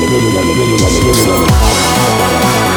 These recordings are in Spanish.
Thank you.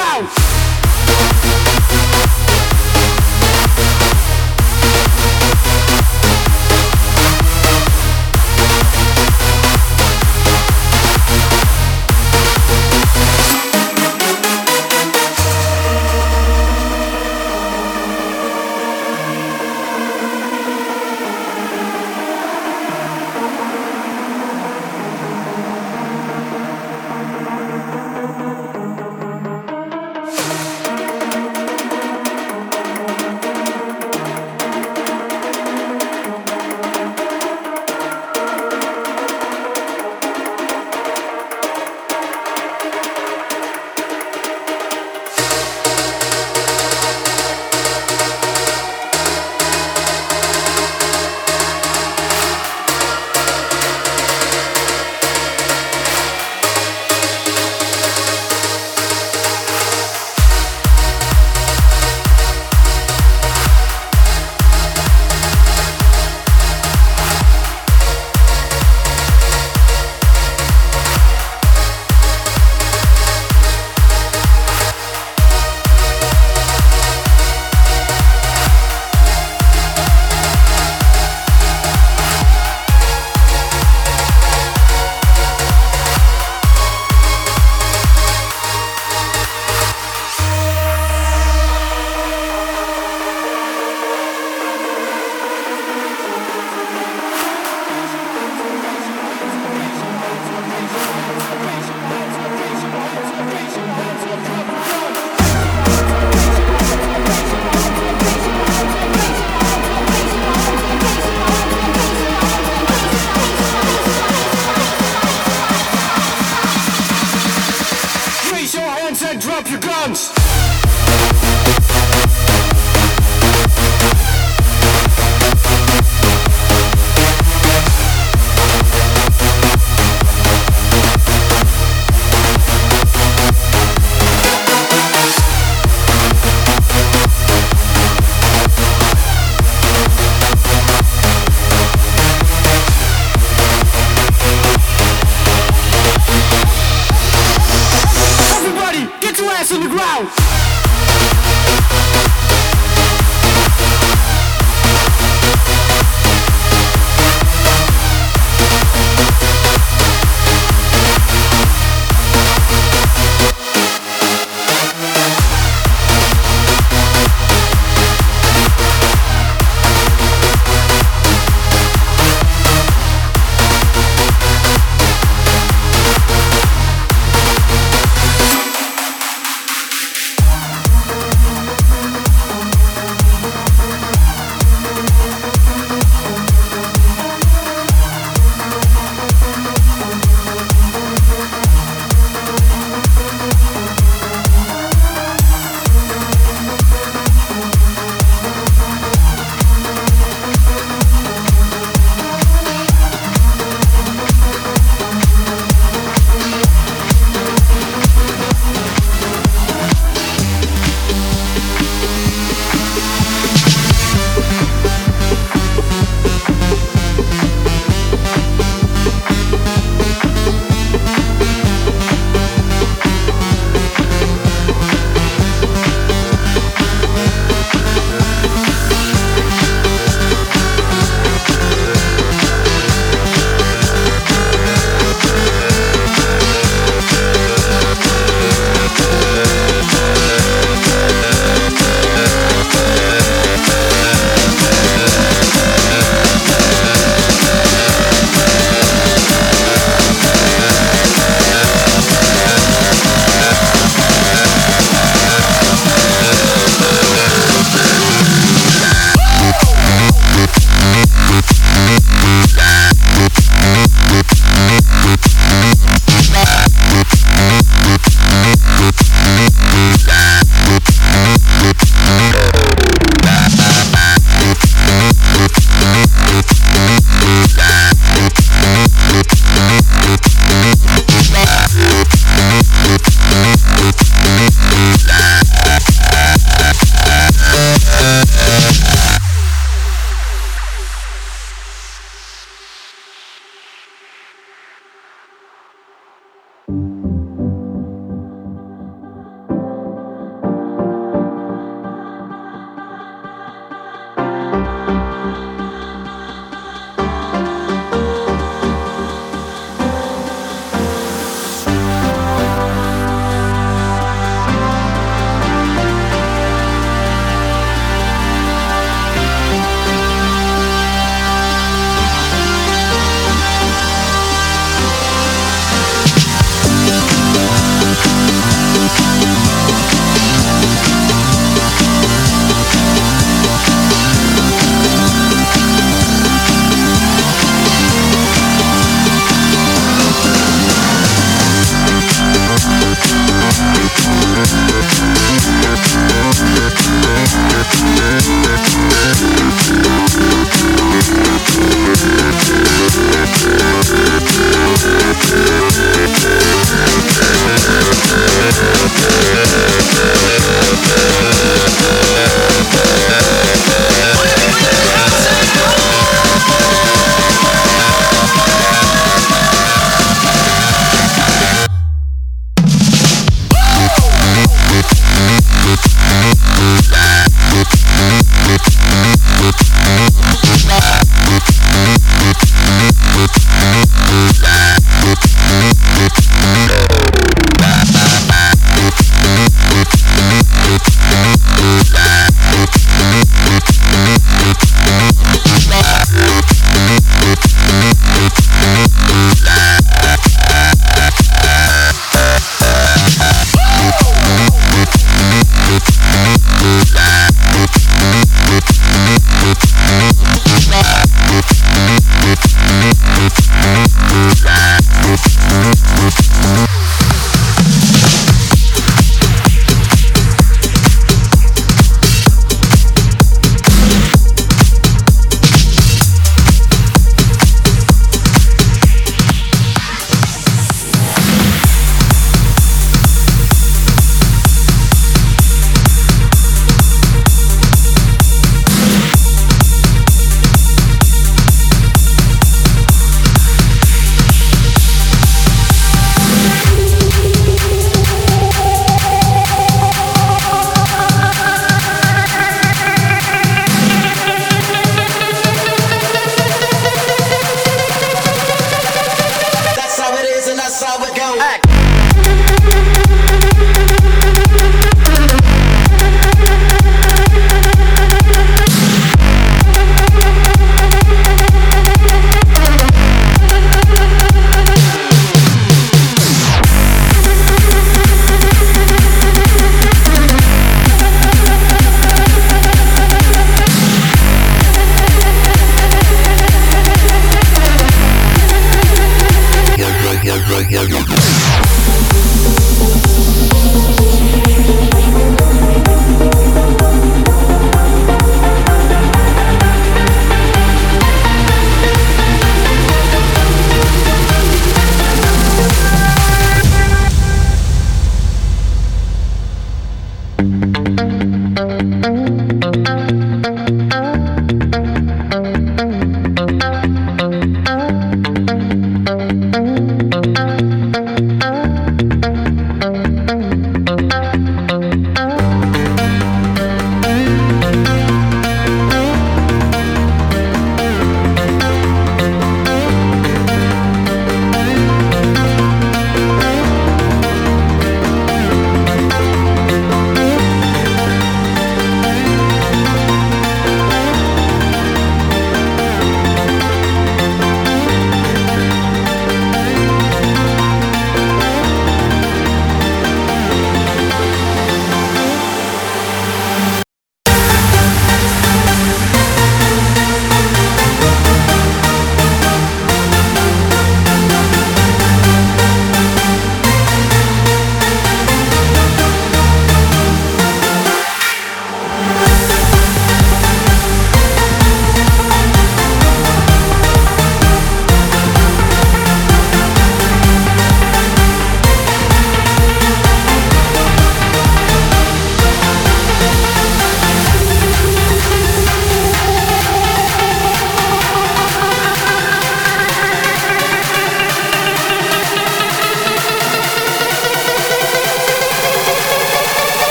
out.